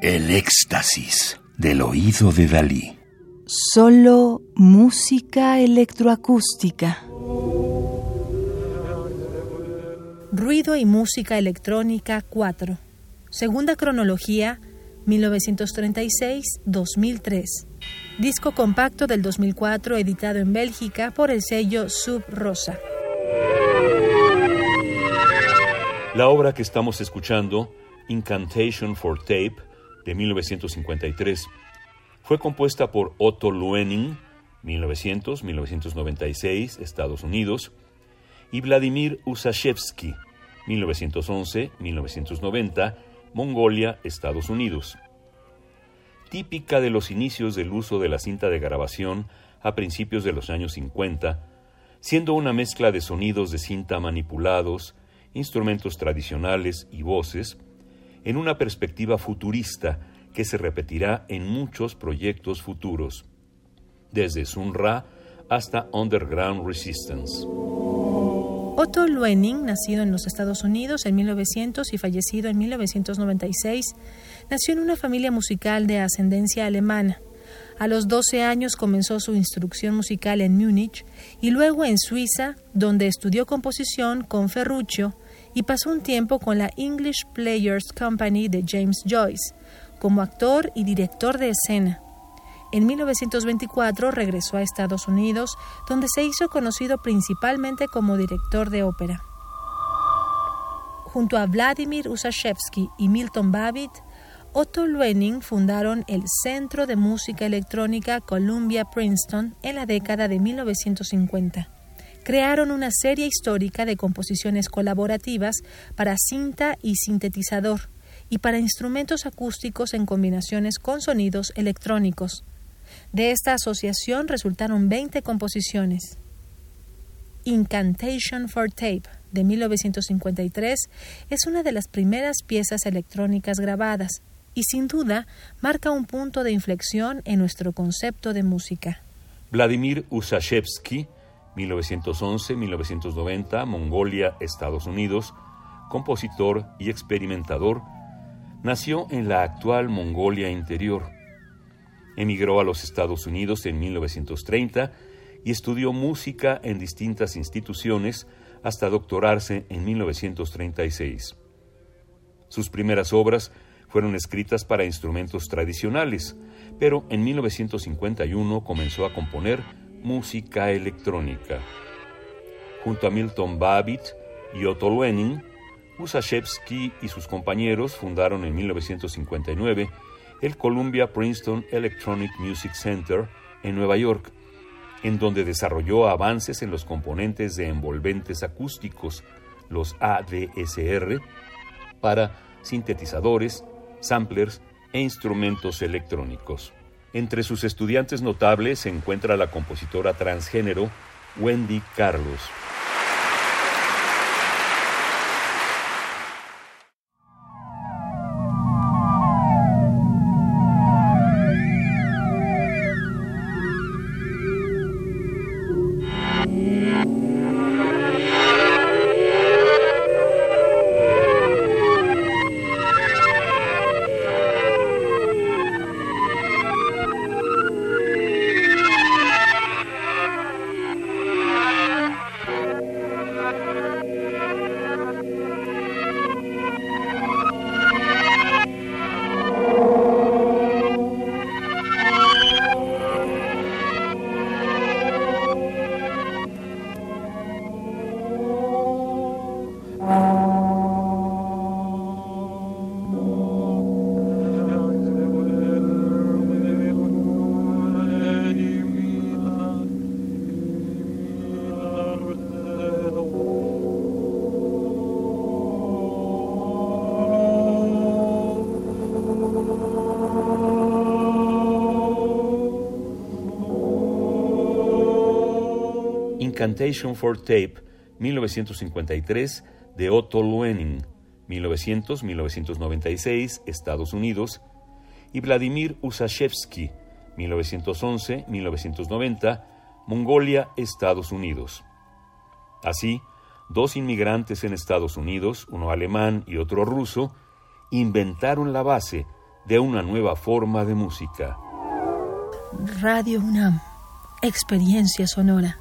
El éxtasis del oído de Dalí. Solo música electroacústica. Ruido y música electrónica 4. Segunda cronología 1936-2003. Disco compacto del 2004 editado en Bélgica por el sello Sub Rosa. La obra que estamos escuchando, Incantation for Tape, de 1953, fue compuesta por Otto Luening, 1900-1996, Estados Unidos, y Vladimir Usashevsky, 1911-1990, Mongolia, Estados Unidos. Típica de los inicios del uso de la cinta de grabación a principios de los años 50, siendo una mezcla de sonidos de cinta manipulados, instrumentos tradicionales y voces, en una perspectiva futurista que se repetirá en muchos proyectos futuros, desde Sun Ra hasta Underground Resistance. Otto Luening, nacido en los Estados Unidos en 1900 y fallecido en 1996, nació en una familia musical de ascendencia alemana. A los 12 años comenzó su instrucción musical en Múnich y luego en Suiza, donde estudió composición con Ferruccio y pasó un tiempo con la English Players Company de James Joyce, como actor y director de escena. En 1924 regresó a Estados Unidos, donde se hizo conocido principalmente como director de ópera. Junto a Vladimir Usashevsky y Milton Babbitt, Otto Luening fundaron el Centro de Música Electrónica Columbia Princeton en la década de 1950. Crearon una serie histórica de composiciones colaborativas para cinta y sintetizador y para instrumentos acústicos en combinaciones con sonidos electrónicos. De esta asociación resultaron 20 composiciones. Incantation for Tape de 1953 es una de las primeras piezas electrónicas grabadas y sin duda marca un punto de inflexión en nuestro concepto de música. Vladimir Usashevsky, 1911-1990, Mongolia, Estados Unidos, compositor y experimentador, nació en la actual Mongolia Interior Emigró a los Estados Unidos en 1930 y estudió música en distintas instituciones hasta doctorarse en 1936. Sus primeras obras fueron escritas para instrumentos tradicionales, pero en 1951 comenzó a componer música electrónica. Junto a Milton Babbitt y Otto Luening, Usashevsky y sus compañeros fundaron en 1959 el Columbia Princeton Electronic Music Center en Nueva York, en donde desarrolló avances en los componentes de envolventes acústicos, los ADSR, para sintetizadores, samplers e instrumentos electrónicos. Entre sus estudiantes notables se encuentra la compositora transgénero Wendy Carlos. Incantation for Tape, 1953, de Otto Luening, 1900-1996, Estados Unidos, y Vladimir Usashevsky, 1911-1990, Mongolia, Estados Unidos. Así, dos inmigrantes en Estados Unidos, uno alemán y otro ruso, inventaron la base de una nueva forma de música. Radio UNAM, experiencia sonora.